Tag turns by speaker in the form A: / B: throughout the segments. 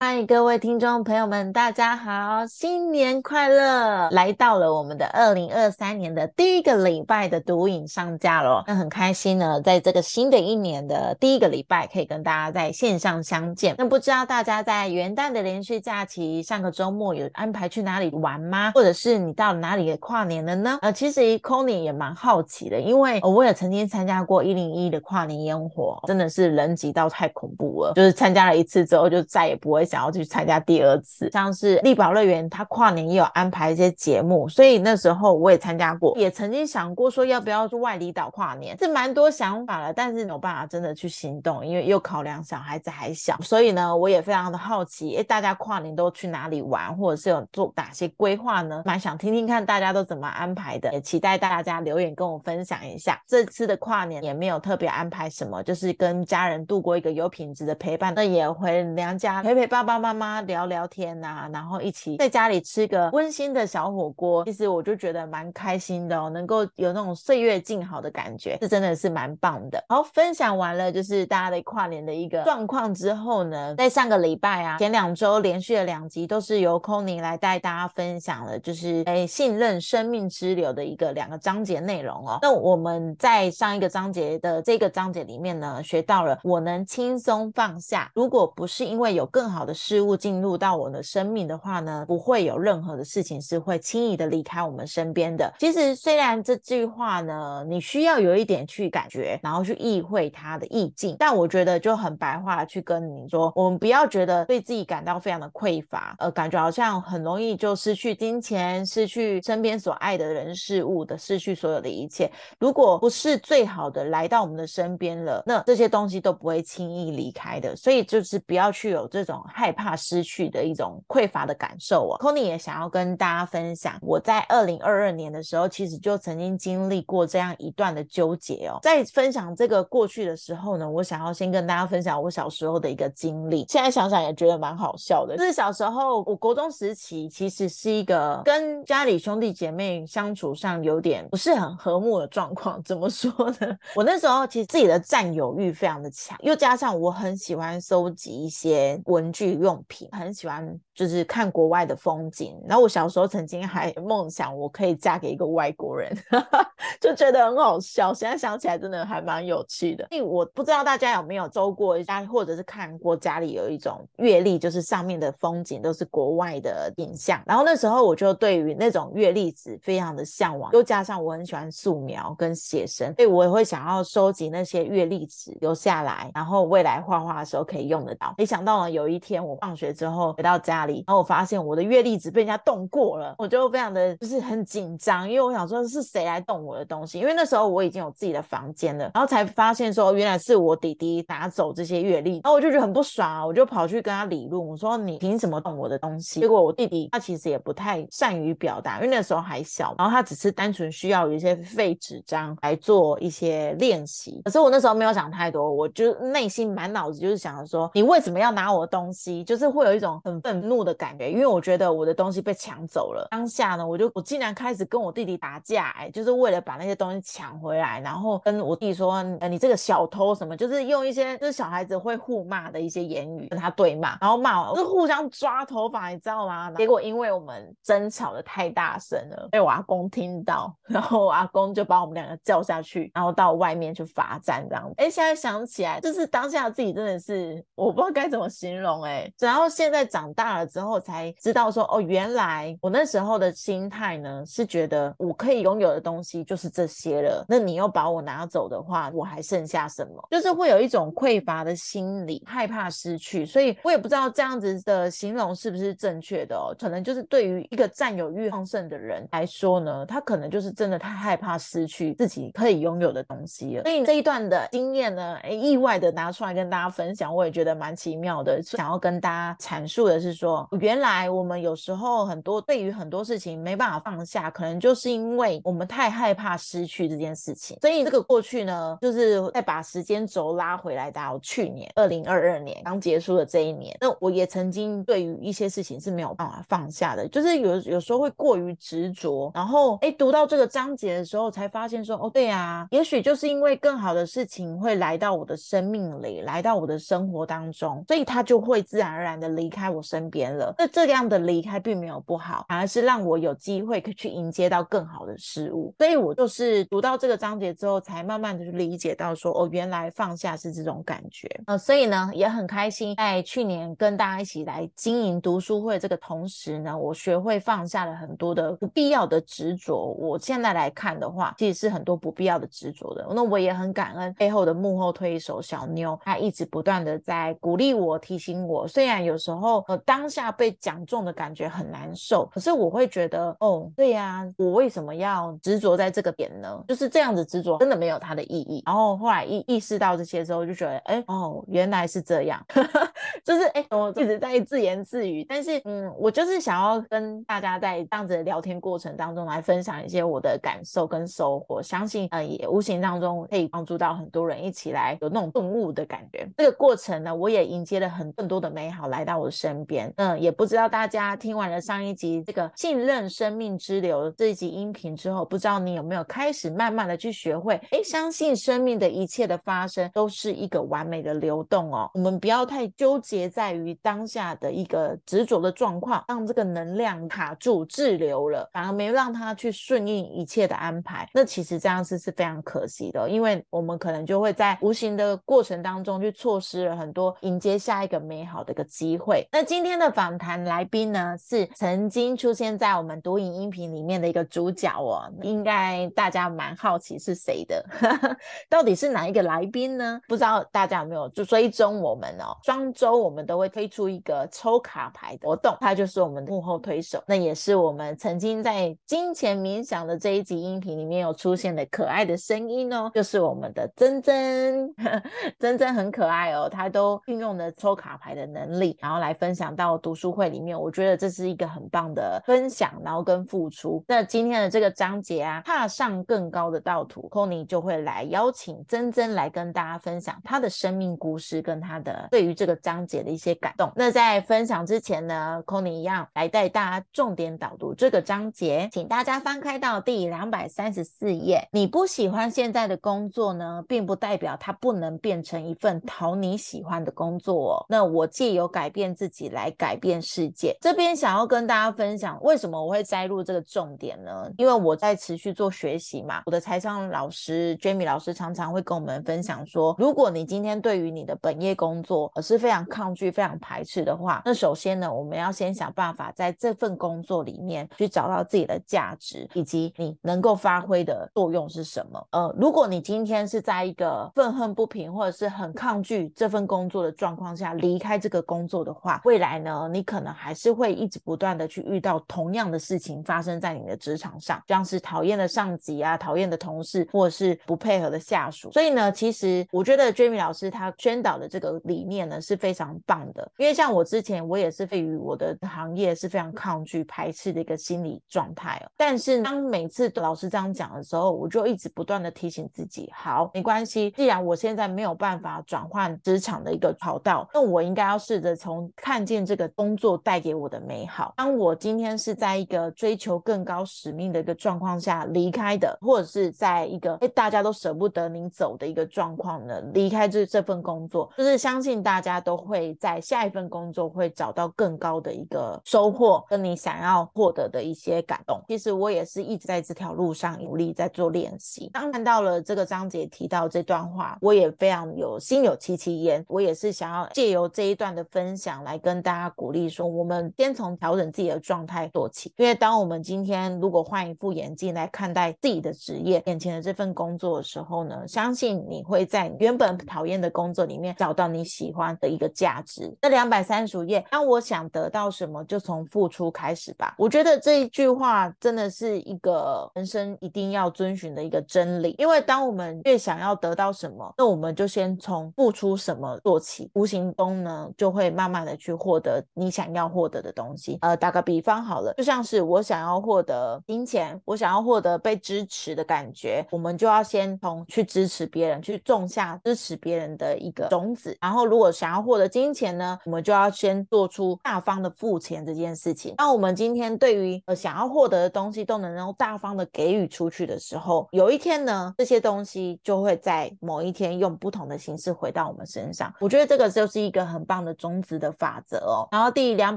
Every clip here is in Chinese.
A: 嗨，各位听众朋友们，大家好，新年快乐！来到了我们的二零二三年的第一个礼拜的毒瘾上架喽，那很开心呢，在这个新的一年的第一个礼拜，可以跟大家在线上相见。那不知道大家在元旦的连续假期，上个周末有安排去哪里玩吗？或者是你到哪里跨年了呢？呃，其实 c o n y 也蛮好奇的，因为我也曾经参加过一零一的跨年烟火，真的是人挤到太恐怖了，就是参加了一次之后，就再也不会。想要去参加第二次，像是力宝乐园，它跨年也有安排一些节目，所以那时候我也参加过，也曾经想过说要不要去外里岛跨年，是蛮多想法了，但是没有办法真的去行动，因为又考量小孩子还小，所以呢，我也非常的好奇，哎，大家跨年都去哪里玩，或者是有做哪些规划呢？蛮想听听看大家都怎么安排的，也期待大家留言跟我分享一下。这次的跨年也没有特别安排什么，就是跟家人度过一个有品质的陪伴，那也回娘家陪陪爸。爸妈妈聊聊天呐，然后一起在家里吃个温馨的小火锅，其实我就觉得蛮开心的哦，能够有那种岁月静好的感觉，这真的是蛮棒的。好，分享完了就是大家的跨年的一个状况之后呢，在上个礼拜啊，前两周连续的两集都是由 co 妮来带大家分享了，就是哎信任生命之流的一个两个章节内容哦。那我们在上一个章节的这个章节里面呢，学到了我能轻松放下，如果不是因为有更好的。事物进入到我的生命的话呢，不会有任何的事情是会轻易的离开我们身边的。其实虽然这句话呢，你需要有一点去感觉，然后去意会它的意境，但我觉得就很白话去跟你说，我们不要觉得对自己感到非常的匮乏，呃，感觉好像很容易就失去金钱，失去身边所爱的人事物的，失去所有的一切。如果不是最好的来到我们的身边了，那这些东西都不会轻易离开的。所以就是不要去有这种。害怕失去的一种匮乏的感受啊，Conny 也想要跟大家分享，我在二零二二年的时候，其实就曾经经历过这样一段的纠结哦。在分享这个过去的时候呢，我想要先跟大家分享我小时候的一个经历。现在想想也觉得蛮好笑的，就是小时候我国中时期，其实是一个跟家里兄弟姐妹相处上有点不是很和睦的状况。怎么说呢？我那时候其实自己的占有欲非常的强，又加上我很喜欢收集一些文具。用品很喜欢。就是看国外的风景，然后我小时候曾经还梦想我可以嫁给一个外国人，就觉得很好笑。现在想起来真的还蛮有趣的。因为我不知道大家有没有周过家，或者是看过家里有一种阅历，就是上面的风景都是国外的影像。然后那时候我就对于那种阅历纸非常的向往，又加上我很喜欢素描跟写生，所以我也会想要收集那些阅历纸留下来，然后未来画画的时候可以用得到。没想到呢，有一天我放学之后回到家里。然后我发现我的月历纸被人家动过了，我就非常的就是很紧张，因为我想说是谁来动我的东西？因为那时候我已经有自己的房间了，然后才发现说原来是我弟弟拿走这些月历，然后我就觉得很不爽啊，我就跑去跟他理论，我说你凭什么动我的东西？结果我弟弟他其实也不太善于表达，因为那时候还小，然后他只是单纯需要有一些废纸张来做一些练习。可是我那时候没有想太多，我就内心满脑子就是想着说你为什么要拿我的东西？就是会有一种很愤怒。的感觉，因为我觉得我的东西被抢走了。当下呢，我就我竟然开始跟我弟弟打架，哎，就是为了把那些东西抢回来，然后跟我弟说：“呃，你这个小偷什么？”就是用一些就是小孩子会互骂的一些言语跟他对骂，然后骂我，就互相抓头发，你知道吗？结果因为我们争吵的太大声了，被我阿公听到，然后我阿公就把我们两个叫下去，然后到外面去罚站这样。哎，现在想起来，就是当下自己真的是我不知道该怎么形容，哎，然后现在长大了。之后才知道说哦，原来我那时候的心态呢是觉得我可以拥有的东西就是这些了。那你又把我拿走的话，我还剩下什么？就是会有一种匮乏的心理，害怕失去。所以我也不知道这样子的形容是不是正确的哦。可能就是对于一个占有欲旺盛的人来说呢，他可能就是真的太害怕失去自己可以拥有的东西了。所以这一段的经验呢，哎，意外的拿出来跟大家分享，我也觉得蛮奇妙的。想要要跟大家阐述的是说，原来我们有时候很多对于很多事情没办法放下，可能就是因为我们太害怕失去这件事情。所以这个过去呢，就是再把时间轴拉回来到去年二零二二年刚结束的这一年，那我也曾经对于一些事情是没有办法放下的，就是有有时候会过于执着，然后哎读到这个章节的时候才发现说，哦对呀，也许就是因为更好的事情会来到我的生命里，来到我的生活当中，所以他就会自然而然的离开我身边了。那这样的离开并没有不好，反而是让我有机会可以去迎接到更好的事物。所以我就是读到这个章节之后，才慢慢的去理解到说，哦，原来放下是这种感觉。呃，所以呢，也很开心，在去年跟大家一起来经营读书会这个同时呢，我学会放下了很多的不必要的执着。我现在来看的话，其实是很多不必要的执着的。那我也很感恩背后的幕后推手小妞，她一直不断的在鼓励我、提醒我。我虽然有时候呃当下被讲中的感觉很难受，可是我会觉得，哦，对呀，我为什么要执着在这个点呢？就是这样子执着真的没有它的意义。然后后来意意识到这些之后，就觉得，哎，哦，原来是这样，就是哎，我一直在自言自语。但是，嗯，我就是想要跟大家在这样子的聊天过程当中来分享一些我的感受跟收获，相信呃也无形当中可以帮助到很多人一起来有那种顿悟的感觉。这个过程呢，我也迎接了很更多的美好来到我身边。嗯，也不知道大家听完了上一集这个信任生命之流这一集音频之后，不知道你有没有开始慢慢的去学会，哎，相信生命的一切的发生都是一个完美的流动哦。我们不要太纠结在于当下的一个执着的状况，让这个能量卡住滞留了，反而没让它去顺应一切的安排。那其实这样子是非常可惜的，因为我们可能就会在无形的过程当中去错失了很多迎接下一个美好的一个机会。那今天的访谈来宾呢，是曾经出现在我们读影音频里面的一个主角哦，应该大家蛮好奇是谁的，到底是哪一个来宾呢？不知道大家有没有就追踪我们哦？双周我们都会推出一个抽卡牌的活动，他就是我们的幕后推手，那也是我们曾经在金钱冥想的这一集音频里面有出现的可爱的声音哦，就是我们的珍珍，珍珍很可爱哦，他都运用了抽卡牌的能力，然后来分享到读书会里面，我觉得这是一个很棒的分享，然后跟付出。那今天的这个章节啊，踏上更高的道途 c o n y 就会来邀请珍珍来跟大家分享她的生命故事跟她的对于这个章节的一些感动。那在分享之前呢 c o n y 一样来带大家重点导读这个章节，请大家翻开到第两百三十四页。你不喜欢现在的工作呢，并不代表它不能变成一份讨你喜欢的工作。那我借由改变自己来改变世界。这边想要跟大家分享，为什么我会摘录这个重点呢？因为我在持续做学习嘛。我的财商老师 Jamie 老师常常会跟我们分享说，如果你今天对于你的本业工作是非常抗拒、非常排斥的话，那首先呢，我们要先想办法在这份工作里面去找到自己的价值，以及你能够发挥的作用是什么。呃，如果你今天是在一个愤恨不平或者是很抗拒这份工作的状况下离开这个工作的话，未来呢，你可能还是会一直不断的去遇到同样的事情发生在你的职场上，像是讨厌的上级啊、讨厌的同事，或者是不配合的下属。所以呢，其实我觉得 Jamie 老师他宣导的这个理念呢是非常棒的，因为像我之前我也是对于我的行业是非常抗拒、排斥的一个心理状态哦。但是当每次老师这样讲的时候，我就一直不断的提醒自己，好，没关系，既然我现在没有办法转换职场的一个跑道，那我应该要试着从看见这个工作带给我的美好。当我今天是在一个追求更高使命的一个状况下离开的，或者是在一个哎大家都舍不得您走的一个状况呢，离开这这份工作，就是相信大家都会在下一份工作会找到更高的一个收获，跟你想要获得的一些感动。其实我也是一直在这条路上努力在做练习。当看到了这个章节提到这段话，我也非常有心有戚戚焉。我也是想要借由这一段的分享来跟大家鼓励说，我们先从调整自己的状态做起。因为当我们今天如果换一副眼镜来看待自己的职业、眼前的这份工作的时候呢，相信你会在原本讨厌的工作里面找到你喜欢的一个价。值。那两百三十五页，当我想得到什么，就从付出开始吧。我觉得这一句话真的是一个人生一定要遵循的一个真理，因为当我们越想要得到什么，那我们就先从付出什么做起，无形中呢，就会慢慢的去获得你想要获得的东西。呃，打个比方好了，就像是我想要获得金钱，我想要获得被支持的感觉，我们就要先从去支持别人，去种下支持别人的一个种子。然后，如果想要获得金钱呢，我们就要先做出大方的付钱这件事情。那我们今天对于呃想要获得的东西都能够大方的给予出去的时候，有一天呢，这些东西就会在某一天用不同的形式回到我们身上。我觉得这个就是一个很棒的种子的法则哦。然后第两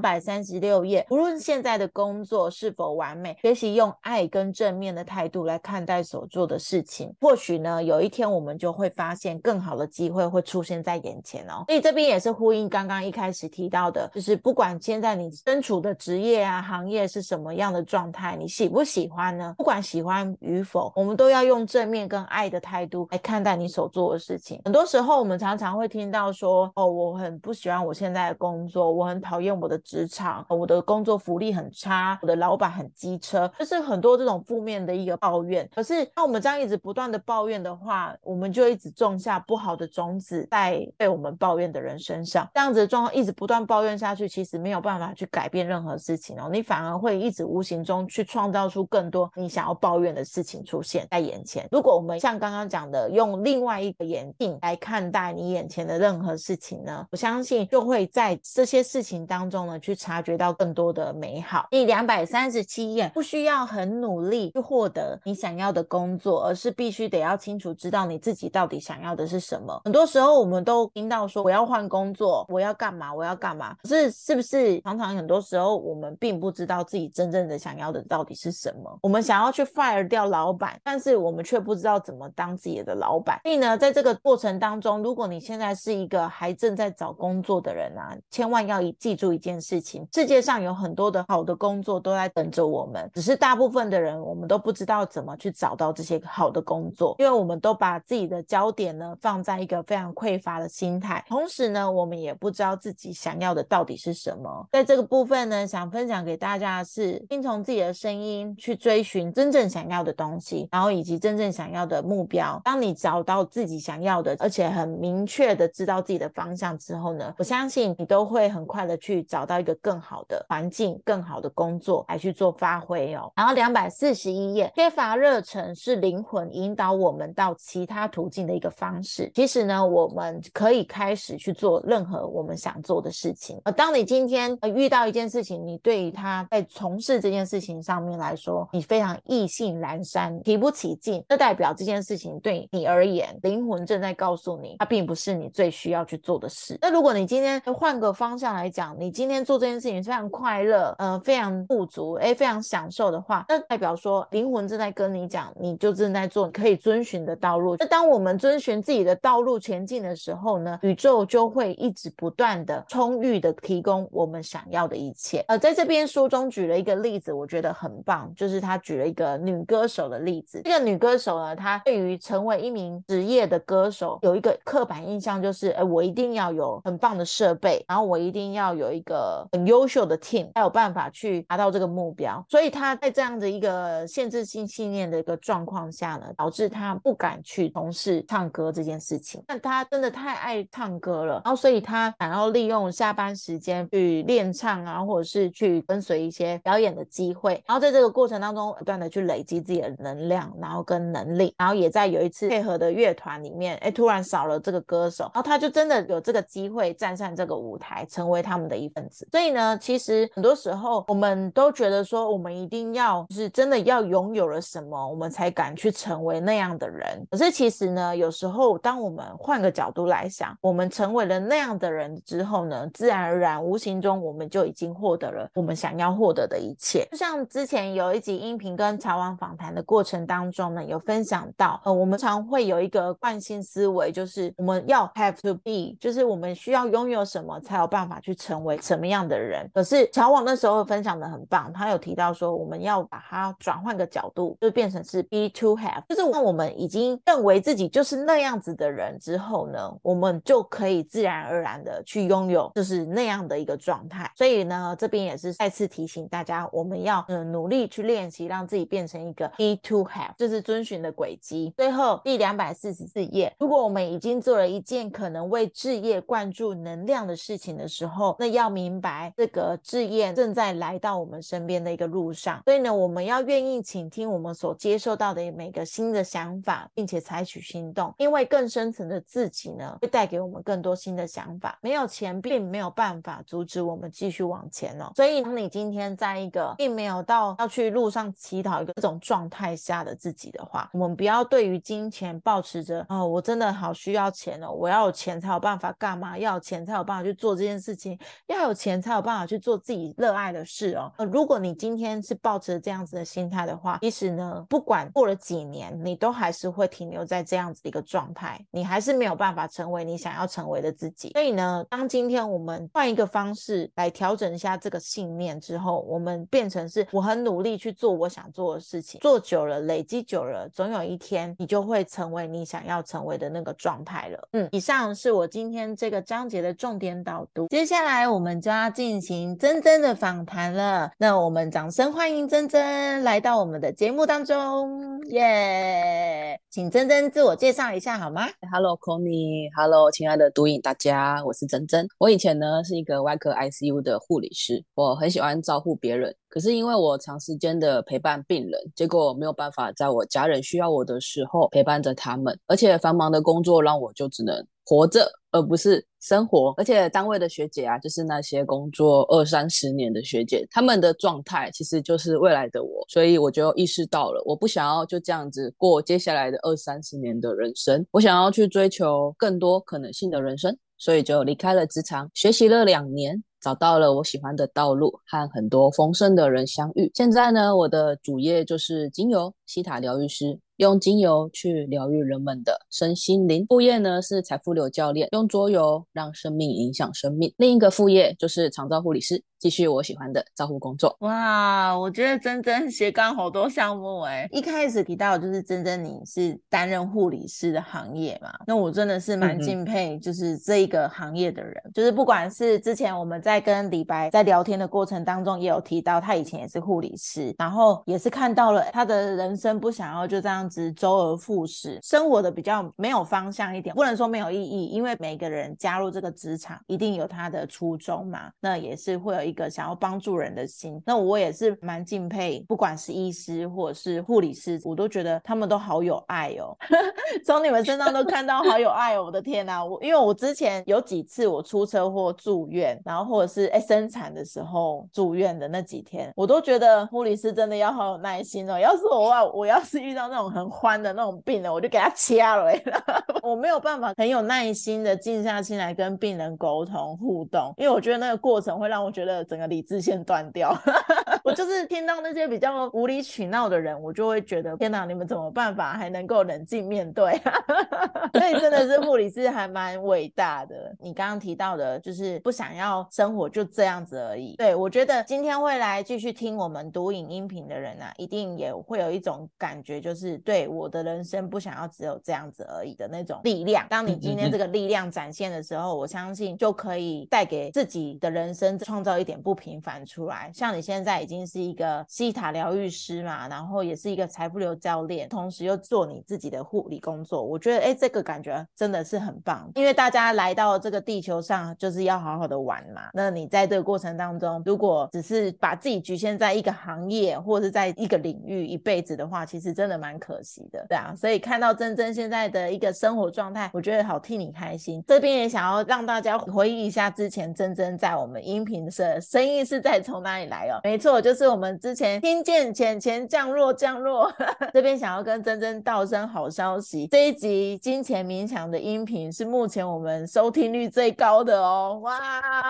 A: 百三十六页，无论现在的工作是否完美，学习用爱跟正面的态度来看待所做的事情，或许呢，有一天我们就会发现更好的机会会出现在眼前哦。所以这边也是呼应刚刚一开始提到的，就是不管现在你身处的职业啊、行业是什么样的状态，你喜不喜欢呢？不管喜欢与否，我们都要用正面跟爱的态度来看待你所做的事情。很多时候，我们常常会听到说：“哦，我很不喜欢我现在的工作，我很讨厌我的职场，我的工作福利很差，我的老板很机车。”就是很多这种负面的一个抱怨。可是，当我们这样一直不断的抱怨的话，我们就一直种下不好的种子在被我们抱怨的人身上。这样子的状况一直不断抱怨下去，其实没有办法去改变任何事情哦。你反而会一直无形中去创造出更多你想要抱怨的事情出现在眼前。如果我们像刚刚讲的，用另外一个眼镜来看待你眼前的任何事情呢，我相信就会在这些事情当中呢，去察觉到更多的美好。第两百三十七页，不需要很努力去获得你想要的工作，而是必须得要清楚知道你自己到底想要的是什么。很多时候我们都听到说我要换工作，我要干嘛，我要干嘛。可是是不是常常很多时候我们并不知道自己真正的想要的到底是什么？我们想要去 fire 掉老板，但是我们却不知道怎么当自己的老板。所以呢，在这个过程当中，如果你现在是一个还正在找工工作的人啊，千万要记住一件事情：世界上有很多的好的工作都在等着我们，只是大部分的人我们都不知道怎么去找到这些好的工作，因为我们都把自己的焦点呢放在一个非常匮乏的心态，同时呢，我们也不知道自己想要的到底是什么。在这个部分呢，想分享给大家的是，听从自己的声音去追寻真正想要的东西，然后以及真正想要的目标。当你找到自己想要的，而且很明确的知道自己的方向之后呢，我相信你都会很快的去找到一个更好的环境、更好的工作来去做发挥哦。然后两百四十一页，缺乏热忱是灵魂引导我们到其他途径的一个方式。其实呢，我们可以开始去做任何我们想做的事情。呃，当你今天遇到一件事情，你对于他在从事这件事情上面来说，你非常意兴阑珊、提不起劲，这代表这件事情对你而言，灵魂正在告诉你，它并不是你最需要去做的事。那如果你你今天换个方向来讲，你今天做这件事情非常快乐，呃，非常富足，哎，非常享受的话，那代表说灵魂正在跟你讲，你就正在做可以遵循的道路。那当我们遵循自己的道路前进的时候呢，宇宙就会一直不断的充裕的提供我们想要的一切。呃，在这边书中举了一个例子，我觉得很棒，就是他举了一个女歌手的例子。这个女歌手呢，她对于成为一名职业的歌手有一个刻板印象，就是哎，我一定要有很棒的设备，然后我一定要有一个很优秀的 team，才有办法去达到这个目标。所以他在这样的一个限制性信念的一个状况下呢，导致他不敢去从事唱歌这件事情。但他真的太爱唱歌了，然后所以他想要利用下班时间去练唱啊，或者是去跟随一些表演的机会。然后在这个过程当中，不断的去累积自己的能量，然后跟能力，然后也在有一次配合的乐团里面，哎，突然少了这个歌手，然后他就真的有这个机会站上这个舞台，成为他们的一份子。所以呢，其实很多时候我们都觉得说，我们一定要就是真的要拥有了什么，我们才敢去成为那样的人。可是其实呢，有时候当我们换个角度来想，我们成为了那样的人之后呢，自然而然无形中我们就已经获得了我们想要获得的一切。就像之前有一集音频跟茶王访谈的过程当中呢，有分享到，呃，我们常会有一个惯性思维，就是我们要 have to be，就是我们需要拥有什么才有办法去成为什么样的人。可是乔王那时候分享的很棒，他有提到说，我们要把它转换个角度，就变成是 be to have，就是当我们已经认为自己就是那样子的人之后呢，我们就可以自然而然的去拥有就是那样的一个状态。所以呢，这边也是再次提醒大家，我们要嗯努力去练习，让自己变成一个 be to have，就是遵循的轨迹。最后第两百四十四页，如果我们已经做了一件可能为置业灌注能量的事情的时候，那要明白这个置业正在来到我们身边的一个路上。所以呢，我们要愿意倾听我们所接受到的每个新的想法，并且采取行动，因为更深层的自己呢，会带给我们更多新的想法。没有钱，并没有办法阻止我们继续往前哦。所以，当你今天在一个并没有到要去路上乞讨一个这种状态下的自己的话，我们不要对于金钱保持着哦，我真的好需要钱哦，我要有钱才有办法干嘛？要有钱才有办法去做这件事情，要有钱才有办法去做自己热爱的事哦。呃，如果你今天是抱着这样子的心态的话，其实呢，不管过了几年，你都还是会停留在这样子的一个状态，你还是没有办法成为你想要成为的自己。所以呢，当今天我们换一个方式来调整一下这个信念之后，我们变成是我很努力去做我想做的事情，做久了，累积久了，总有一天你就会成为你想要成为的那个状态了。嗯，以上是我今天这个章节的重点导读，接下来我们就要进行真真的访谈了。那我们掌声欢迎真真来到我们的节目当中，耶！请真真自我介绍一下好吗
B: ？Hello，Conny，Hello，亲爱的读影大家，我是真真。我以前呢是一个外科 ICU 的护理师，我很喜欢照顾别人。可是因为我长时间的陪伴病人，结果没有办法在我家人需要我的时候陪伴着他们，而且繁忙的工作让我就只能活着，而不是生活。而且单位的学姐啊，就是那些工作二三十年的学姐，他们的状态其实就是未来的我，所以我就意识到了，我不想要就这样子过接下来的二三十年的人生，我想要去追求更多可能性的人生，所以就离开了职场，学习了两年。找到了我喜欢的道路，和很多丰盛的人相遇。现在呢，我的主业就是精油西塔疗愈师。用精油去疗愈人们的身心灵。副业呢是财富流教练，用桌游让生命影响生命。另一个副业就是长照护理师，继续我喜欢的照护工作。
A: 哇，我觉得真真斜杠好多项目哎。一开始提到就是真真你是担任护理师的行业嘛，那我真的是蛮敬佩，就是这一个行业的人。就是不管是之前我们在在跟李白在聊天的过程当中，也有提到他以前也是护理师，然后也是看到了他的人生不想要就这样子。周而复始，生活的比较没有方向一点，不能说没有意义，因为每个人加入这个职场一定有他的初衷嘛，那也是会有一个想要帮助人的心。那我也是蛮敬佩，不管是医师或者是护理师，我都觉得他们都好有爱哦，从你们身上都看到好有爱哦，我的天哪！我因为我之前有几次我出车祸住院，然后或者是哎生产的时候住院的那几天，我都觉得护理师真的要好有耐心哦。要是我话，我要是遇到那种。很欢的那种病人，我就给他掐了。我没有办法很有耐心的静下心来跟病人沟通互动，因为我觉得那个过程会让我觉得整个理智线断掉。我就是听到那些比较无理取闹的人，我就会觉得天哪，你们怎么办法还能够冷静面对？所以真的是护理师还蛮伟大的。你刚刚提到的，就是不想要生活就这样子而已。对我觉得今天会来继续听我们读影音频的人啊，一定也会有一种感觉，就是对我的人生不想要只有这样子而已的那种力量。当你今天这个力量展现的时候，我相信就可以带给自己的人生创造一点不平凡出来。像你现在已已经。是一个西塔疗愈师嘛，然后也是一个财富流教练，同时又做你自己的护理工作。我觉得，哎，这个感觉真的是很棒。因为大家来到这个地球上，就是要好好的玩嘛。那你在这个过程当中，如果只是把自己局限在一个行业或者是在一个领域一辈子的话，其实真的蛮可惜的，对啊。所以看到珍珍现在的一个生活状态，我觉得好替你开心。这边也想要让大家回忆一下之前珍珍在我们音频的声音是在从哪里来哦？没错。就是我们之前听见钱钱降落降落，这边想要跟珍珍道声好消息，这一集金钱冥想的音频是目前我们收听率最高的哦，哇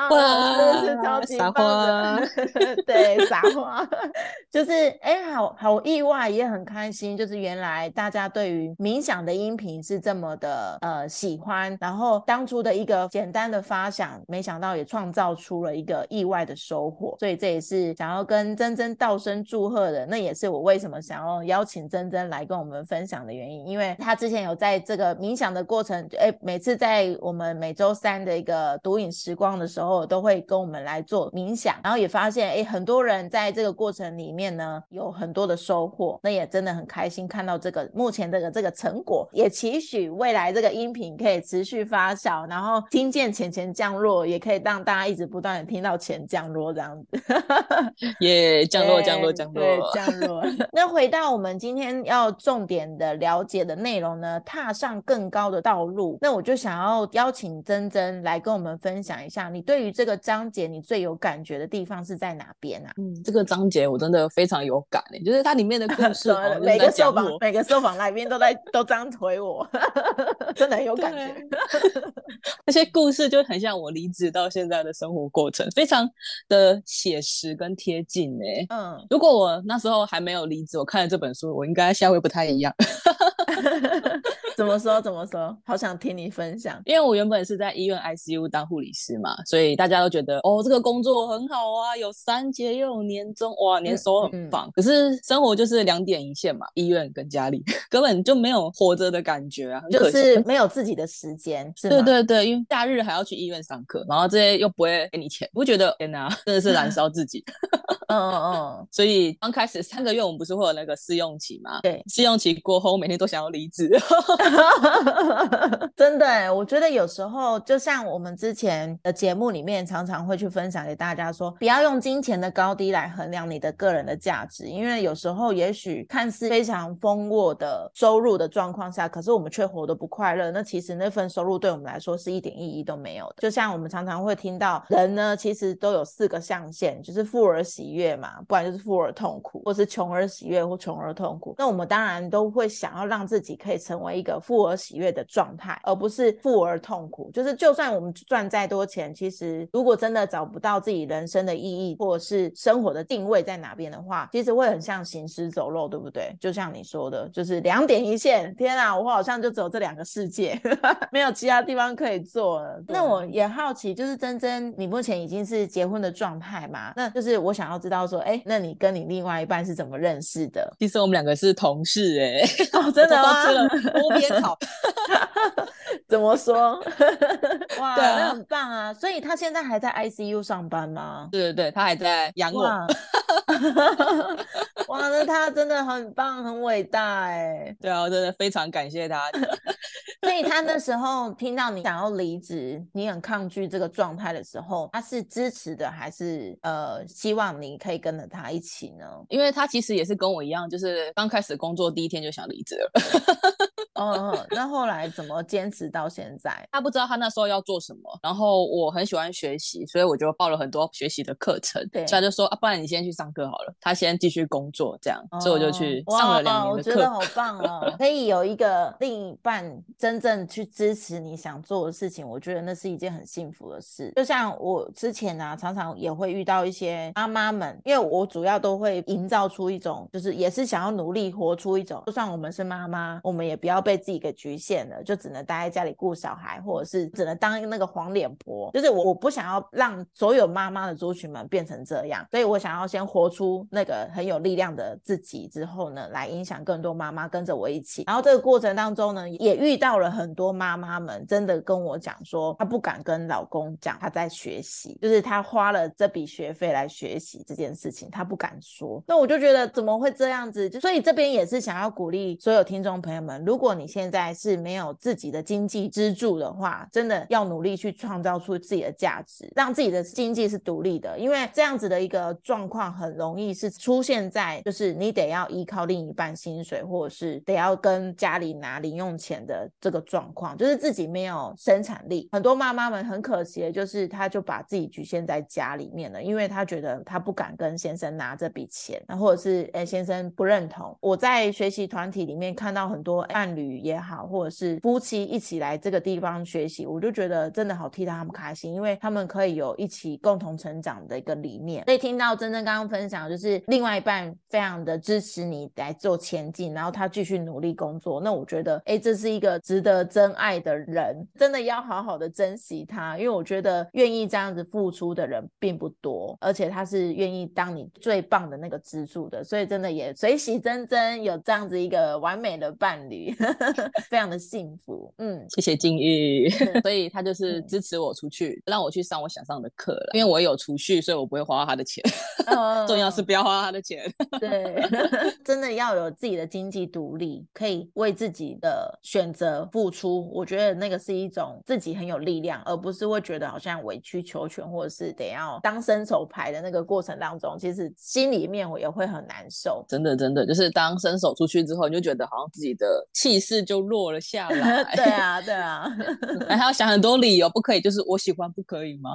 A: 哇，真的是超级棒的，对，撒花，就是哎，好好意外，也很开心，就是原来大家对于冥想的音频是这么的呃喜欢，然后当初的一个简单的发想，没想到也创造出了一个意外的收获，所以这也是想要跟。跟珍珍道声祝贺的，那也是我为什么想要邀请珍珍来跟我们分享的原因，因为她之前有在这个冥想的过程，哎，每次在我们每周三的一个独影时光的时候，都会跟我们来做冥想，然后也发现，哎，很多人在这个过程里面呢，有很多的收获，那也真的很开心看到这个目前这个这个成果，也期许未来这个音频可以持续发酵，然后听见钱钱降落，也可以让大家一直不断的听到钱降落这样子。
B: 耶，降落降落降落，
A: 降落。那回到我们今天要重点的了解的内容呢，踏上更高的道路。那我就想要邀请珍珍来跟我们分享一下，你对于这个章节你最有感觉的地方是在哪边啊？
B: 嗯，这个章节我真的非常有感诶，就是它里面的故 事，
A: 每个受访每个受访来宾都在都这样推我，真的很有感觉。
B: 那些故事就很像我离职到现在的生活过程，非常的写实跟贴近诶。嗯，如果我那时候还没有离职，我看了这本书，我应该下会不太一样。
A: 怎么说？怎么说？好想听你分享。
B: 因为我原本是在医院 ICU 当护理师嘛，所以大家都觉得哦，这个工作很好啊，有三节又有年终，哇，年收很棒。可是生活就是两点一线嘛，医院跟家里 根本就没有活着的感觉啊，
A: 就是没有自己的时间。
B: 对对对，因为假日还要去医院上课，然后这些又不会给你钱，不觉得天哪，真的是燃烧自己。嗯嗯嗯。所以刚开始三个月，我们不是会有那个试用期吗？
A: 对，
B: 试用期过后，每天都想要离职。
A: 真的，我觉得有时候就像我们之前的节目里面，常常会去分享给大家说，不要用金钱的高低来衡量你的个人的价值，因为有时候也许看似非常丰沃的收入的状况下，可是我们却活得不快乐，那其实那份收入对我们来说是一点意义都没有的。就像我们常常会听到，人呢其实都有四个象限，就是富而喜悦嘛，不然就是富而痛苦，或是穷而喜悦或穷而痛苦。那我们当然都会想要让自己可以成为一个富而喜悦的状态，而不是富而痛苦。就是就算我们赚再多钱，其实如果真的找不到自己人生的意义，或者是生活的定位在哪边的话，其实会很像行尸走肉，对不对？就像你说的，就是两点一线。天啊，我好像就只有这两个世界，没有其他地方可以做了。那我也好奇，就是珍珍，你目前已经是结婚的状态嘛？那就是我想要知道说，哎，那你跟你另外一半是怎么认识的？
B: 其实我们两个是同事，哎，
A: 哦，真的吗？
B: 多边草。
A: 怎么说？哇，那很棒啊！所以他现在还在 ICU 上班吗？
B: 对对对，他还在养我。
A: 哇，那他真的很棒，很伟大哎！
B: 对啊，我真的非常感谢他。
A: 所以他那时候听到你想要离职，你很抗拒这个状态的时候，他是支持的，还是呃希望你可以跟着他一起呢？
B: 因为他其实也是跟我一样，就是刚开始工作第一天就想离职了。
A: 嗯嗯，那后来怎么坚持到现在？
B: 他不知道他那时候要做什么，然后我很喜欢学习，所以我就报了很多学习的课程。对，所以他就说啊，不然你先去上课好了，他先继续工作这样，所以我就去上了两年的课。
A: 我觉得好棒哦，可以有一个另一半真正去支持你想做的事情，我觉得那是一件很幸福的事。就像我之前啊，常常也会遇到一些妈妈们，因为我主要都会营造出一种，就是也是想要努力活出一种，就算我们是妈妈，我们也不要。被自己给局限了，就只能待在家里顾小孩，或者是只能当那个黄脸婆。就是我，我不想要让所有妈妈的族群们变成这样，所以我想要先活出那个很有力量的自己，之后呢，来影响更多妈妈跟着我一起。然后这个过程当中呢，也遇到了很多妈妈们，真的跟我讲说，她不敢跟老公讲她在学习，就是她花了这笔学费来学习这件事情，她不敢说。那我就觉得怎么会这样子？就所以这边也是想要鼓励所有听众朋友们，如果你现在是没有自己的经济支柱的话，真的要努力去创造出自己的价值，让自己的经济是独立的。因为这样子的一个状况很容易是出现在，就是你得要依靠另一半薪水，或者是得要跟家里拿零用钱的这个状况，就是自己没有生产力。很多妈妈们很可惜的就是，她就把自己局限在家里面了，因为她觉得她不敢跟先生拿这笔钱，或者是哎先生不认同。我在学习团体里面看到很多伴侣。也好，或者是夫妻一起来这个地方学习，我就觉得真的好替他们开心，因为他们可以有一起共同成长的一个理念。所以听到真正刚刚分享，就是另外一半非常的支持你来做前进，然后他继续努力工作，那我觉得，哎，这是一个值得真爱的人，真的要好好的珍惜他，因为我觉得愿意这样子付出的人并不多，而且他是愿意当你最棒的那个支柱的，所以真的也随喜真真有这样子一个完美的伴侣，非常的幸福。嗯，
B: 谢谢金玉，所以 他就是支持我出去，让我去上我想上的课了，因为我有储蓄，所以我不会花他的钱，重要是不要花他的钱。
A: 对，真的要有自己的经济独立，可以为自己的选择付出，我觉得那个是一种自己很有力量，而不是会觉得好像委曲求全，或者是得要当伸手牌的那个过程当中，其实心里面我也会很难受。
B: 真的，真的，就是当伸手出去之后，你就觉得好像自己的气势就落了下 来。
A: 对啊，对啊，
B: 还要想很多理由，不可以，就是我喜欢，不可以吗？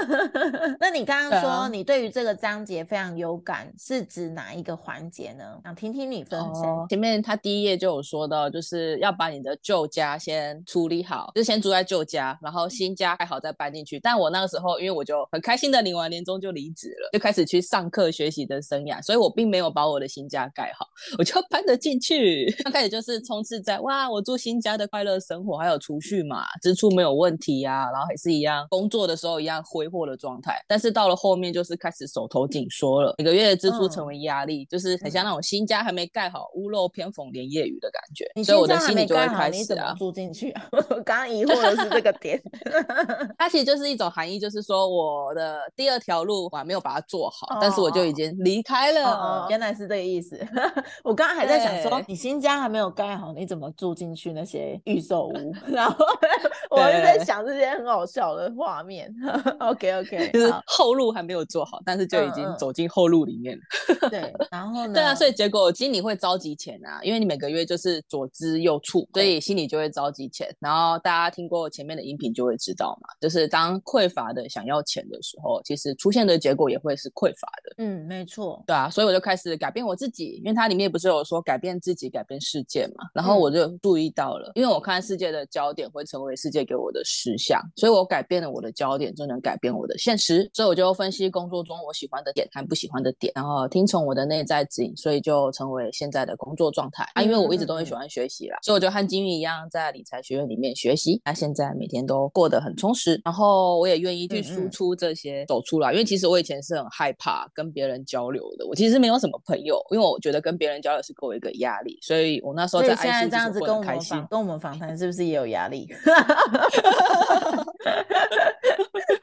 A: 那你刚刚说你对于这个章节非常有感，是指哪一个环节呢？想听听你分享。
B: 前面他第一页就有说到，就是要把你的旧家先处理好，就先住在旧家，然后新家还好再搬进去。但我那个时候，因为我就很开心的领完年终就离职了，就开始去上课学习的生涯，所以我并没有把我的新家盖好，我就搬得进去。刚开始就是冲刺在哇，我住新家的快乐生活，还有储蓄嘛，支出没有问题呀，然后还是一样工作的时候一样挥霍的状态。但是到了后面就是开始手头紧缩了，每个月的支出成为压力，就是很像那种新家还没盖好，屋漏偏逢连夜雨的感觉。所以我的心里就会开始啊，
A: 住进去。我刚刚疑惑的是这个点，
B: 它其实就是一种含义，就是说我的第二条路我还没有把它做好，但是我就已经离开了。
A: 哦原来是这个意思。我刚刚还在想说，你新家还没有盖好，你怎么住进去那些预售屋？然后 我就在想这些很好笑的画面。OK OK，
B: 就是后路还没有做好，但是就已经走进后路里面
A: 了。对，然后呢？
B: 对啊，所以结果心里会着急钱啊，因为你每个月就是左支右绌，所以心里就会着急钱。然后大家听过前面的音频就会知道嘛，就是当匮乏的想要钱的时候，其实出现的结果也会是匮乏的。
A: 嗯，没错。
B: 对啊，所以我就开始改变我自己，因为它里面不是有说改变自己、改变世界嘛。然后我就注意到了，因为我看世界的焦点会成为世界给我的实相，所以我改变了我的焦点，就能改变我的现实。所以我就分析工作中我喜欢的点和不喜欢的点，然后听从我的内在指引，所以就成为现在的工作状态啊。因为我一直都很喜欢学习啦，所以我就和金玉一样，在理财学院里面学习。那现在每天都过得很充实，然后我也愿意去输出这些走出来。因为其实我以前是很害怕跟别人交流的，我其实没有什么朋友，因为我觉得跟别人交流是给我一个压力，所以我那时候在
A: 现在这样子跟我们访跟我们访谈，是不是也有压力？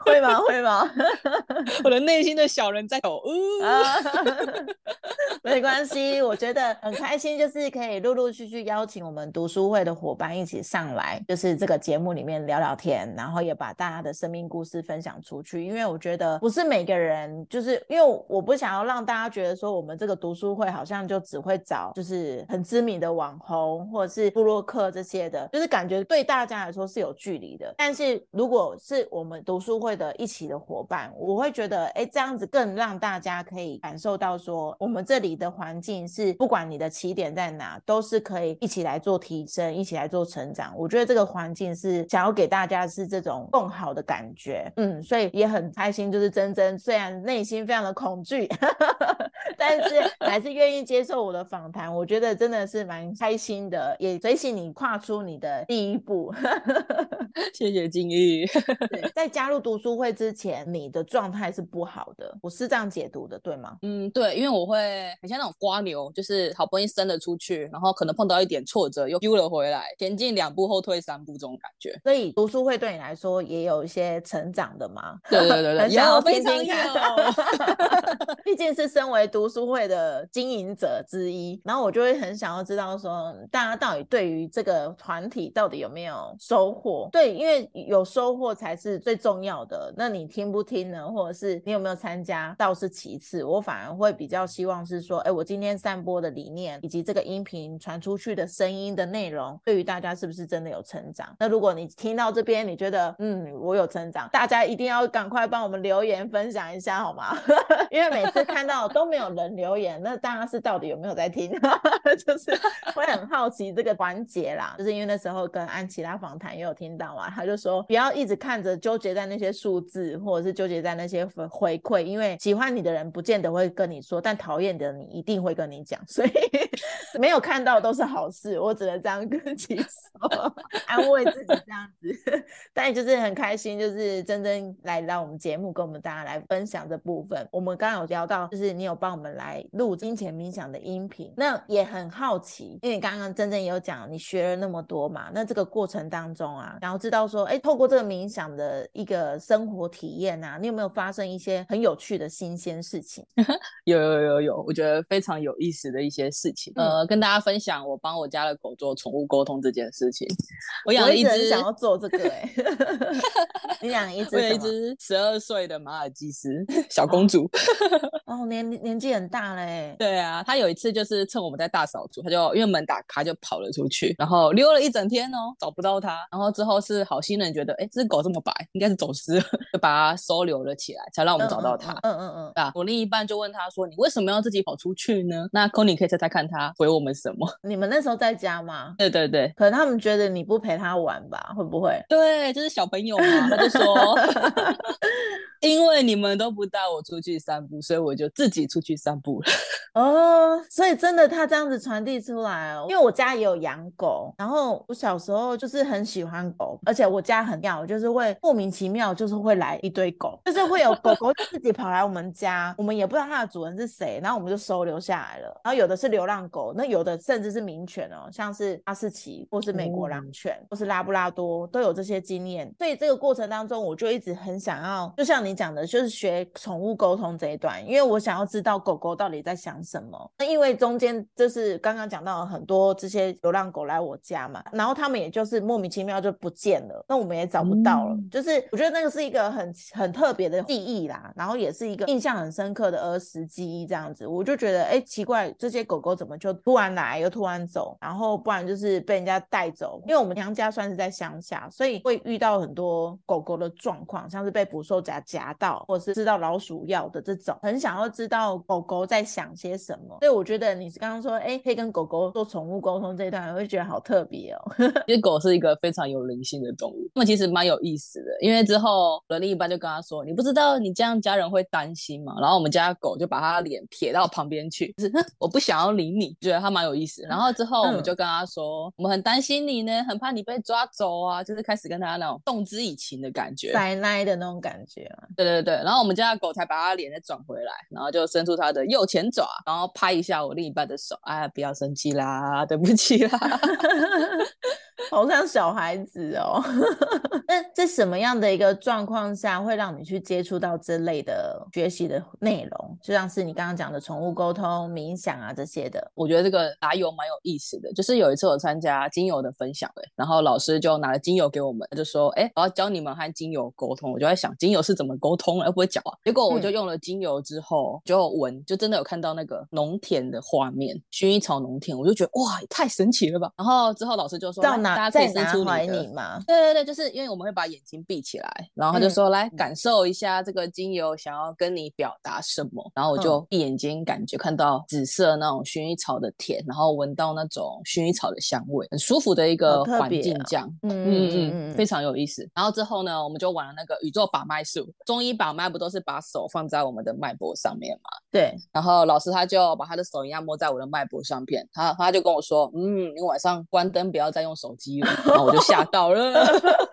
A: 会吗？会吗？
B: 我的内心的小人在抖。
A: 没关系，我觉得很开心，就是可以陆陆续续邀请我们读书会的伙伴一起上来，就是这个节目里面聊聊天，然后也把大家的生命故事分享出去。因为我觉得不是每个人，就是因为我不想要让大家觉得说我们这个读书会好像就只会找就是很知名的网红或者是布洛克这些的，就是感觉对大家来说是有距离的。但是如果是我们读书会的一起的伙伴，我会觉得哎，这样子更让大家可以感受到说我们这里的环境是不管你的起点在哪，都是可以一起来做提升，一起来做成长。我觉得这个环境是想要给大家是这种更好的感觉，嗯，所以也很开心。就是真真虽然内心非常的恐惧，但是还是愿意接受我的访谈。我觉得真的是蛮开心的，也随喜你跨出你的第一步。
B: 谢谢金玉。
A: 在加入读书会之前，你的状态是不好的，我是这样解读的，对吗？
B: 嗯，对，因为我会很像那种瓜牛，就是好不容易生了出去，然后可能碰到一点挫折又丢了回来，前进两步后退三步这种感觉。
A: 所以读书会对你来说也有一些成长的吗？
B: 对对对对，
A: 有
B: 非常有。
A: 毕竟是身为读书会的经营者之一，然后我就会很想要知道说，大家到底对于这个团体到底有没有收获？对，因为有收获才是最重要的。那你听不听呢？或者是你有没有参加，倒是其次。我反而会比较希望是说。哎，我今天散播的理念以及这个音频传出去的声音的内容，对于大家是不是真的有成长？那如果你听到这边，你觉得嗯，我有成长，大家一定要赶快帮我们留言分享一下好吗？因为每次看到都没有人留言，那大家是到底有没有在听？就是会很好好奇这个环节啦。就是因为那时候跟安琪拉访谈也有听到嘛，他就说不要一直看着纠结在那些数字，或者是纠结在那些回回馈，因为喜欢你的人不见得会跟你说，但讨厌的你一定会跟你讲，所以没有看到都是好事。我只能这样跟自己说，安慰自己这样子。但也就是很开心，就是真真来到我们节目，跟我们大家来分享这部分。我们刚刚有聊到，就是你有帮我们来录金钱冥想的音频，那也很好奇，因为刚刚真正也有讲你学了那么多嘛，那这个过程当中啊，然后知道说，哎，透过这个冥想的一个生活体验啊，你有没有发生一些很有趣的新鲜事情？
B: 有有有有，我觉得非常有意思的一些事情，呃，跟大家分享我帮我家的狗做宠物沟通这件事事情，
A: 我养了一只想要做这个哎，你养一只，
B: 我有一只十二岁的马尔济斯小公主，
A: 哦，年年纪很大嘞。
B: 对啊，它有一次就是趁我们在大扫除，它就因为门打开就跑了出去，然后溜了一整天哦，找不到它。然后之后是好心人觉得，哎，这只狗这么白，应该是走失了，就把它收留了起来，才让我们找到它。
A: 嗯嗯嗯，
B: 啊，我另一半就问他说，你为什么要自己跑出去呢？那 Kony 可以猜猜看他回我们什么？
A: 你们那时候在家吗？
B: 对对对，
A: 可能他们觉得你不陪他玩吧，会不会？
B: 对，就是小朋友嘛，他就说，因为你们都不带我出去散步，所以我就自己出去散步了。
A: 哦，所以真的他这样子传递出来哦，因为我家也有养狗，然后我小时候就是很喜欢狗，而且我家很妙，就是会莫名其妙就是会来一堆狗，就是会有狗狗自己跑来我们家，我们也不知道它的主人是谁，然后我们就收留下来了。然后有的是流浪狗，那有的甚至是名犬哦，像是哈士奇或是美国狼犬或是拉布拉多都有这些经验。所以这个过程当中，我就一直很想要，就像你讲的，就是学宠物沟通这一段，因为我想要知道狗狗到底在想。什么？那因为中间就是刚刚讲到很多这些流浪狗来我家嘛，然后他们也就是莫名其妙就不见了，那我们也找不到了。就是我觉得那个是一个很很特别的记忆啦，然后也是一个印象很深刻的儿时记忆这样子。我就觉得哎奇怪，这些狗狗怎么就突然来又突然走，然后不然就是被人家带走。因为我们娘家算是在乡下，所以会遇到很多狗狗的状况，像是被捕兽夹夹到，或是知道老鼠药的这种，很想要知道狗狗在想些。什么？所以我觉得你是刚刚说，哎，可以跟狗狗做宠物沟通这一段，我会觉得好特别哦。
B: 因为狗是一个非常有灵性的动物，那么其实蛮有意思的。因为之后的另一半就跟他说：“你不知道你这样家人会担心吗？”然后我们家狗就把他脸撇到旁边去，就是我不想要理你，觉得他蛮有意思。然后之后我们就跟他说：“我们很担心你呢，很怕你被抓走啊。”就是开始跟他那种动之以情的感觉，
A: 奶奶的那种感觉。
B: 对对对，然后我们家的狗才把它脸再转回来，然后就伸出它的右前爪。然后拍一下我另一半的手，哎，不要生气啦，对不起啦，
A: 好像小孩子哦。那在什么样的一个状况下会让你去接触到这类的学习的内容？就像是你刚刚讲的宠物沟通、冥想啊这些的。
B: 我觉得这个打油蛮有意思的，就是有一次我参加精油的分享，哎，然后老师就拿了精油给我们，就说，哎，我要教你们和精油沟通。我就在想，精油是怎么沟通，了，又不会讲话。结果我就用了精油之后，就闻，就真的有看到那个。农田的画面，薰衣草农田，我就觉得哇，太神奇了吧！然后之后老师就说，大家可以伸出你
A: 的，
B: 对对对，就是因为我们会把眼睛闭起来，然后他就说来感受一下这个精油想要跟你表达什么。然后我就闭眼睛，感觉看到紫色那种薰衣草的田，然后闻到那种薰衣草的香味，很舒服的一个环境，这样，嗯嗯嗯，非常有意思。然后之后呢，我们就玩了那个宇宙把脉术，中医把脉不都是把手放在我们的脉搏上面嘛？
A: 对，
B: 然后老师他就把他的手一样摸在我的脉搏上边，他他就跟我说，嗯，你晚上关灯不要再用手机了，然后我就吓到了，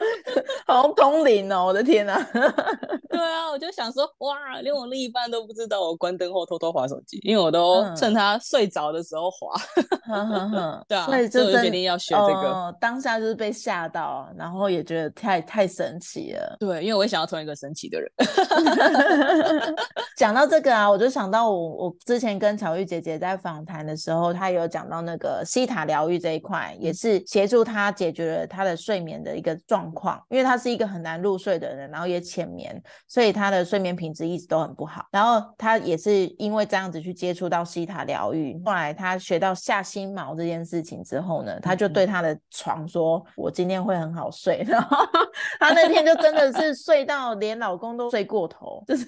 A: 好通灵哦，我的天哪！
B: 对啊，我就想说，哇，连我另一半都不知道我关灯后偷偷划手机，因为我都趁他睡着的时候划。对啊，所以就决定要学这个。
A: 当下就是被吓到，然后也觉得太太神奇了。
B: 对，因为我也想要成为一个神奇的
A: 讲到这个啊，我就想到我我之前跟巧玉姐姐在访谈的时候，她有讲到那个西塔疗愈这一块，也是协助她解决了她的睡眠的一个状况，因为她是一个很难入睡的人，然后也浅眠，所以她的睡眠品质一直都很不好。然后她也是因为这样子去接触到西塔疗愈，后来她学到下心锚这件事情之后呢，她就对她的床说：“我今天会很好睡。”然后她那天就真的是睡到连老公都睡过头，就是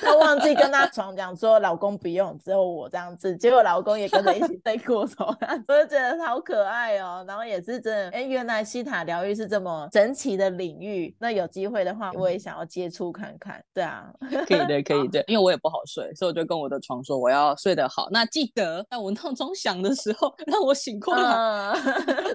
A: 她忘。忘记跟他床讲说老公不用，只有我这样子，结果老公也跟着一起睡过头，我就觉得好可爱哦。然后也是真的，哎，原来西塔疗愈是这么神奇的领域。那有机会的话，我也想要接触看看。对啊，
B: 可以的，可以的，因为我也不好睡，所以我就跟我的床说我要睡得好。那记得在我闹钟响的时候 让我醒过来。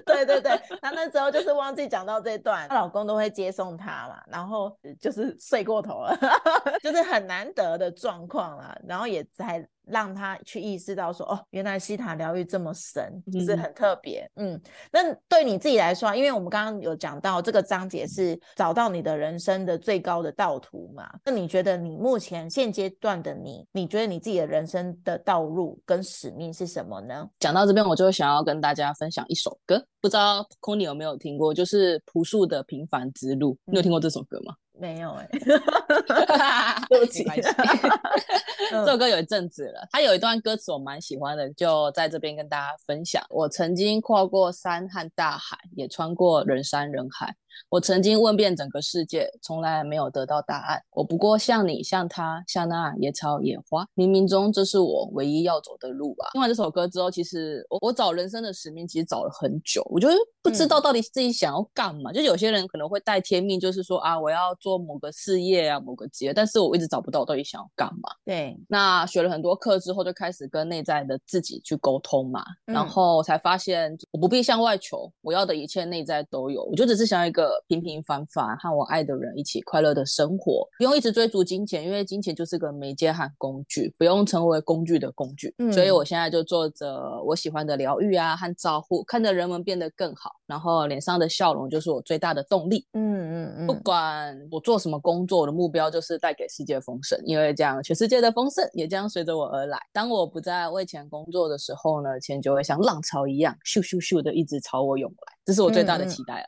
A: 对对对，他那时候就是忘记讲到这段，她老公都会接送她嘛，然后就是睡过头了，就是很难得的。状况啊，然后也才。让他去意识到说，哦，原来西塔疗愈这么神，就是很特别。嗯，那对你自己来说，因为我们刚刚有讲到这个章节是找到你的人生的最高的道途嘛，那你觉得你目前现阶段的你，你觉得你自己的人生的道路跟使命是什么呢？
B: 讲到这边，我就想要跟大家分享一首歌，不知道 c o n y 有没有听过，就是朴树的《平凡之路》，你有听过这首歌吗？
A: 没有哎，
B: 对不起，这首歌有一阵子了。它有一段歌词我蛮喜欢的，就在这边跟大家分享。我曾经跨过山和大海，也穿过人山人海。我曾经问遍整个世界，从来没有得到答案。我不过像你，像他，像那野草野花，冥冥中这是我唯一要走的路吧。听完这首歌之后，其实我我找人生的使命，其实找了很久。我觉得不知道到底自己想要干嘛。就有些人可能会带天命，就是说啊，我要做某个事业啊，某个职业。但是我一直找不到我到底想要干嘛。
A: 对，
B: 那学了很多课之后，就开始跟内在的自己去沟通嘛。然后才发现，我不必向外求，我要的一切内在都有。我就只是想要一个。平平凡凡和我爱的人一起快乐的生活，不用一直追逐金钱，因为金钱就是个媒介和工具，不用成为工具的工具。嗯所以我现在就做着我喜欢的疗愈啊和照护，看着人们变得更好，然后脸上的笑容就是我最大的动力。嗯嗯嗯，不管我做什么工作，我的目标就是带给世界丰盛，因为这样全世界的丰盛也将随着我而来。当我不再为钱工作的时候呢，钱就会像浪潮一样咻咻咻的一直朝我涌来。这是我最大的期待啦。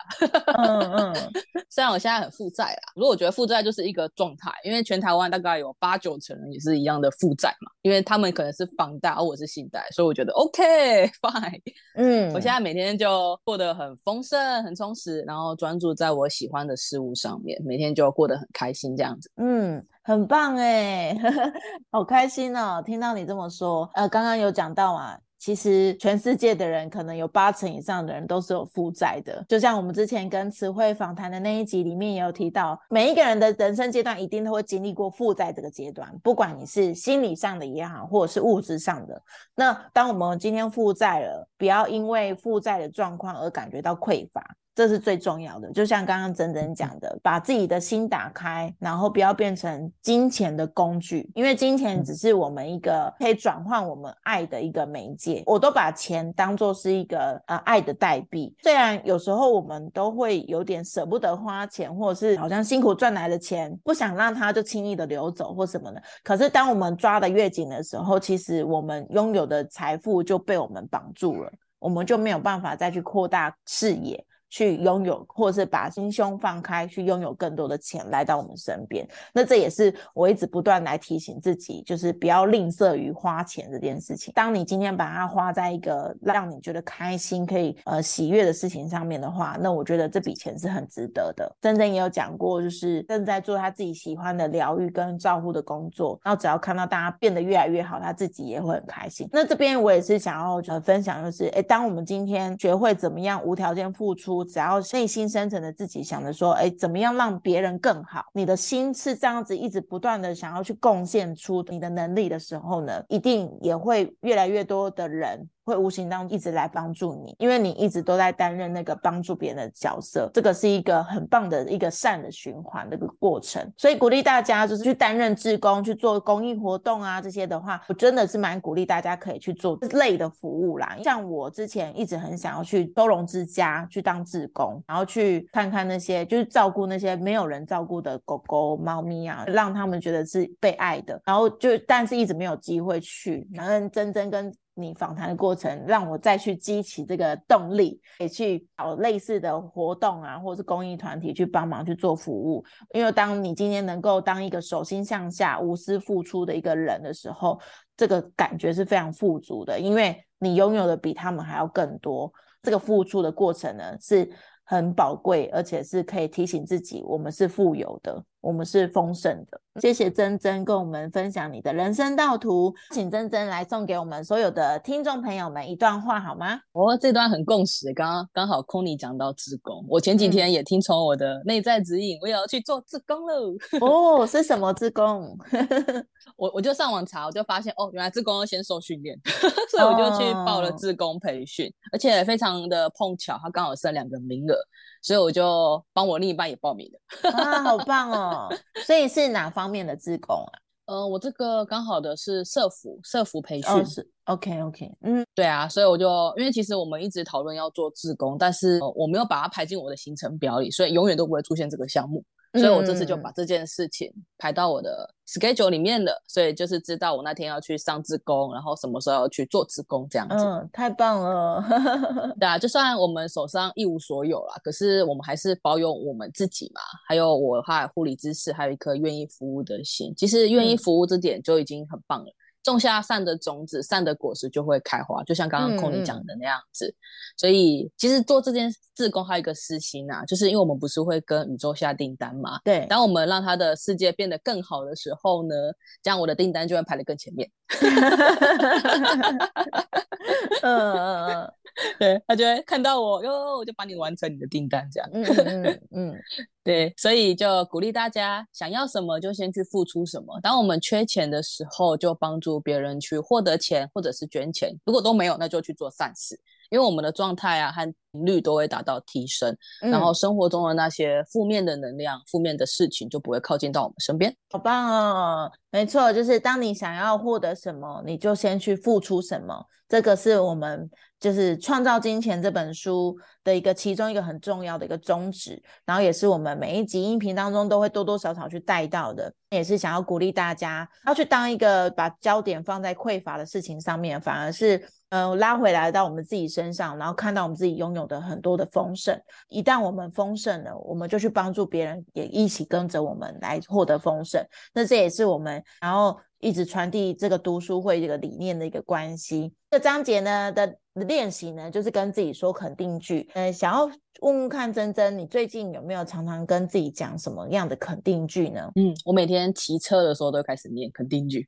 B: 嗯嗯，虽然我现在很负债啦，不过我觉得负债就是一个状态，因为全台湾大概有八九成人也是一样的负债嘛，因为他们可能是房贷，而我是信贷，所以我觉得 OK fine。嗯，我现在每天就过得很丰盛、很充实，然后专注在我喜欢的事物上面，每天就过得很开心这样子。
A: 嗯，很棒哎，好开心哦，听到你这么说。呃，刚刚有讲到啊。其实全世界的人可能有八成以上的人都是有负债的，就像我们之前跟词汇访谈的那一集里面也有提到，每一个人的人生阶段一定都会经历过负债这个阶段，不管你是心理上的也好，或者是物质上的。那当我们今天负债了，不要因为负债的状况而感觉到匮乏。这是最重要的，就像刚刚珍珍讲的，把自己的心打开，然后不要变成金钱的工具，因为金钱只是我们一个可以转换我们爱的一个媒介。我都把钱当做是一个呃爱的代币，虽然有时候我们都会有点舍不得花钱，或者是好像辛苦赚来的钱不想让它就轻易的流走或什么的。可是当我们抓的越紧的时候，其实我们拥有的财富就被我们绑住了，我们就没有办法再去扩大视野。去拥有，或是把心胸放开，去拥有更多的钱来到我们身边。那这也是我一直不断来提醒自己，就是不要吝啬于花钱这件事情。当你今天把它花在一个让你觉得开心、可以呃喜悦的事情上面的话，那我觉得这笔钱是很值得的。真正也有讲过，就是正在做他自己喜欢的疗愈跟照护的工作，然后只要看到大家变得越来越好，他自己也会很开心。那这边我也是想要呃分享，就是哎，当我们今天学会怎么样无条件付出。只要内心深层的自己想着说，哎，怎么样让别人更好？你的心是这样子，一直不断的想要去贡献出你的能力的时候呢，一定也会越来越多的人。会无形当中一直来帮助你，因为你一直都在担任那个帮助别人的角色，这个是一个很棒的一个善的循环的一个过程。所以鼓励大家就是去担任志工，去做公益活动啊这些的话，我真的是蛮鼓励大家可以去做类的服务啦。像我之前一直很想要去收容之家去当志工，然后去看看那些就是照顾那些没有人照顾的狗狗、猫咪啊，让他们觉得是被爱的。然后就但是一直没有机会去，然后真真跟。你访谈的过程，让我再去激起这个动力，也去找类似的活动啊，或是公益团体去帮忙去做服务。因为当你今天能够当一个手心向下、无私付出的一个人的时候，这个感觉是非常富足的，因为你拥有的比他们还要更多。这个付出的过程呢，是很宝贵，而且是可以提醒自己，我们是富有的。我们是丰盛的，谢谢珍珍跟我们分享你的人生道途，请珍珍来送给我们所有的听众朋友们一段话好吗？
B: 哦，这段很共识，刚刚刚好空尼讲到自工，我前几天也听从我的内在指引，我也要去做自工喽。
A: 哦，是什么自工？
B: 我我就上网查，我就发现哦，原来自工要先受训练，所以我就去报了自工培训，而且非常的碰巧，他刚好剩两个名额，所以我就帮我另一半也报名了。
A: 啊，好棒哦！哦，所以是哪方面的自工啊？
B: 呃，我这个刚好的是社服，社服培训
A: 是 OK OK，嗯，
B: 对啊，所以我就因为其实我们一直讨论要做自工，但是我没有把它排进我的行程表里，所以永远都不会出现这个项目。所以我这次就把这件事情排到我的 schedule 里面了，所以就是知道我那天要去上自工，然后什么时候要去做自工这样子。
A: 嗯，太棒了。
B: 对啊，就算我们手上一无所有啦，可是我们还是保有我们自己嘛，还有我还护理知识，还有一颗愿意服务的心。其实愿意服务这点就已经很棒了。种下善的种子，善的果实就会开花，就像刚刚空你讲的那样子。所以其实做这件自工还有一个私心啊，就是因为我们不是会跟宇宙下订单嘛。
A: 对，
B: 当我们让他的世界变得更好的时候呢，这样我的订单就会排得更前面。嗯 嗯嗯，对他就会看到我哟，我就帮你完成你的订单，这样。嗯嗯嗯，对，所以就鼓励大家想要什么就先去付出什么。当我们缺钱的时候，就帮助别人去获得钱，或者是捐钱。如果都没有，那就去做善事。因为我们的状态啊和频率都会达到提升，然后生活中的那些负面的能量、负面的事情就不会靠近到我们身边。
A: 好棒哦！没错，就是当你想要获得什么，你就先去付出什么。这个是我们就是《创造金钱》这本书的一个其中一个很重要的一个宗旨，然后也是我们每一集音频当中都会多多少少去带到的，也是想要鼓励大家要去当一个把焦点放在匮乏的事情上面，反而是。嗯，拉回来到我们自己身上，然后看到我们自己拥有的很多的丰盛。一旦我们丰盛了，我们就去帮助别人，也一起跟着我们来获得丰盛。那这也是我们然后一直传递这个读书会这个理念的一个关系。这章节呢的练习呢，就是跟自己说肯定句。呃，想要问问看珍珍，你最近有没有常常跟自己讲什么样的肯定句呢？
B: 嗯，我每天骑车的时候都开始念肯定句，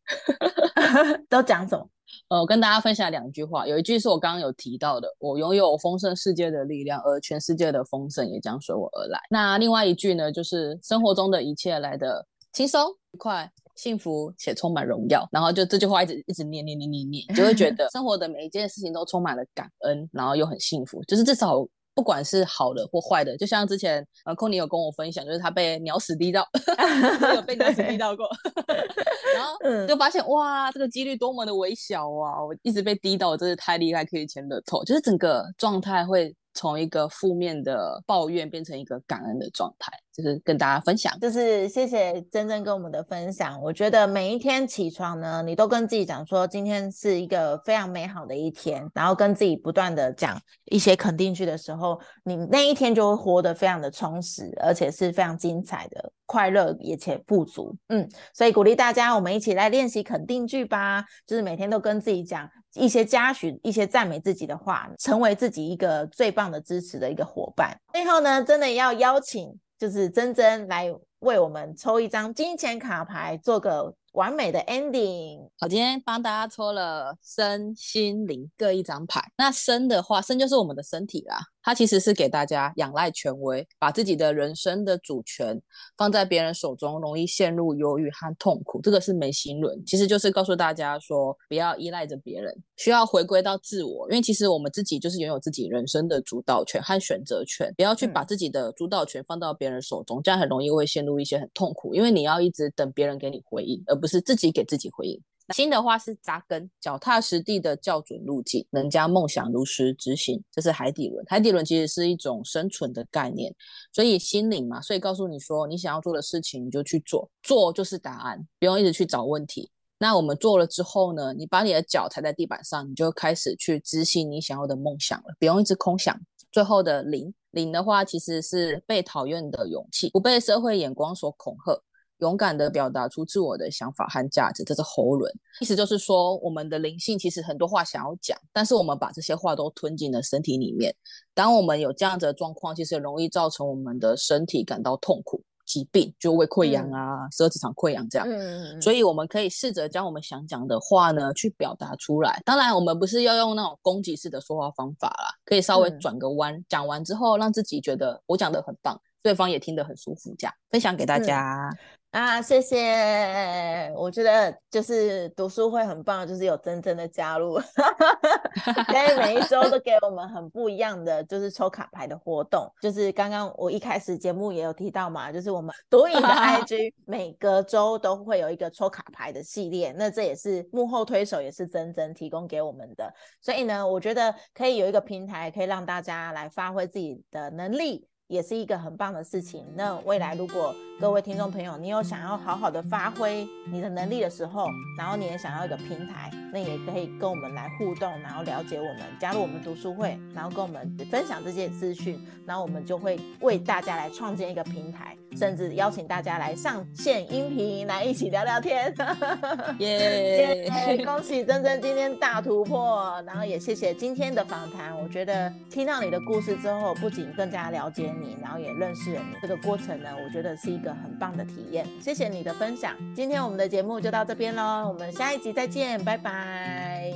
A: 都讲什么？
B: 呃，我跟大家分享两句话，有一句是我刚刚有提到的，我拥有丰盛世界的力量，而全世界的丰盛也将随我而来。那另外一句呢，就是生活中的一切来的轻松、愉快、幸福且充满荣耀。然后就这句话一直一直念念念念念，就会觉得 生活的每一件事情都充满了感恩，然后又很幸福，就是至少。不管是好的或坏的，就像之前呃，空尼有跟我分享，就是他被鸟屎滴到，有被鸟屎滴到过，然后就发现哇，这个几率多么的微小啊！我一直被滴到，我真是太厉害，可以签乐透，就是整个状态会。从一个负面的抱怨变成一个感恩的状态，就是跟大家分享。
A: 就是谢谢真正跟我们的分享。我觉得每一天起床呢，你都跟自己讲说，今天是一个非常美好的一天，然后跟自己不断的讲一些肯定句的时候，你那一天就会活得非常的充实，而且是非常精彩的。快乐也且富足，嗯，所以鼓励大家，我们一起来练习肯定句吧，就是每天都跟自己讲一些嘉许、一些赞美自己的话，成为自己一个最棒的支持的一个伙伴。最后呢，真的要邀请就是珍珍来为我们抽一张金钱卡牌，做个完美的 ending。
B: 好，今天帮大家抽了身心灵各一张牌。那身的话，身就是我们的身体啦。它其实是给大家仰赖权威，把自己的人生的主权放在别人手中，容易陷入忧郁和痛苦。这个是眉心轮，其实就是告诉大家说，不要依赖着别人，需要回归到自我。因为其实我们自己就是拥有自己人生的主导权和选择权，不要去把自己的主导权放到别人手中，这样很容易会陷入一些很痛苦。因为你要一直等别人给你回应，而不是自己给自己回应。心的话是扎根、脚踏实地的校准路径，能将梦想如实执行，这是海底轮。海底轮其实是一种生存的概念，所以心灵嘛，所以告诉你说，你想要做的事情你就去做，做就是答案，不用一直去找问题。那我们做了之后呢，你把你的脚踩在地板上，你就开始去执行你想要的梦想了，不用一直空想。最后的零零的话，其实是被讨厌的勇气，不被社会眼光所恐吓。勇敢的表达出自我的想法和价值，这是喉轮，意思就是说，我们的灵性其实很多话想要讲，但是我们把这些话都吞进了身体里面。当我们有这样子的状况，其实容易造成我们的身体感到痛苦、疾病，就胃溃疡啊、十二指肠溃疡这样。嗯所以我们可以试着将我们想讲的话呢，去表达出来。当然，我们不是要用那种攻击式的说话方法啦，可以稍微转个弯，讲完之后让自己觉得我讲的很棒，对方也听得很舒服，这样分享给大家。
A: 啊，谢谢！我觉得就是读书会很棒，就是有真正的加入，因为每一周都给我们很不一样的，就是抽卡牌的活动。就是刚刚我一开始节目也有提到嘛，就是我们读影的 IG 每个周都会有一个抽卡牌的系列，那这也是幕后推手，也是真真提供给我们的。所以呢，我觉得可以有一个平台，可以让大家来发挥自己的能力。也是一个很棒的事情。那未来如果各位听众朋友，你有想要好好的发挥你的能力的时候，然后你也想要一个平台，那也可以跟我们来互动，然后了解我们，加入我们读书会，然后跟我们分享这些资讯，然后我们就会为大家来创建一个平台，甚至邀请大家来上线音频来一起聊聊天。耶！恭喜珍珍今天大突破，然后也谢谢今天的访谈。我觉得听到你的故事之后，不仅更加了解。你，然后也认识了你，这个过程呢，我觉得是一个很棒的体验。谢谢你的分享，今天我们的节目就到这边喽，我们下一集再见，拜拜，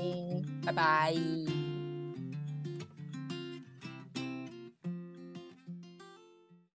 B: 拜拜。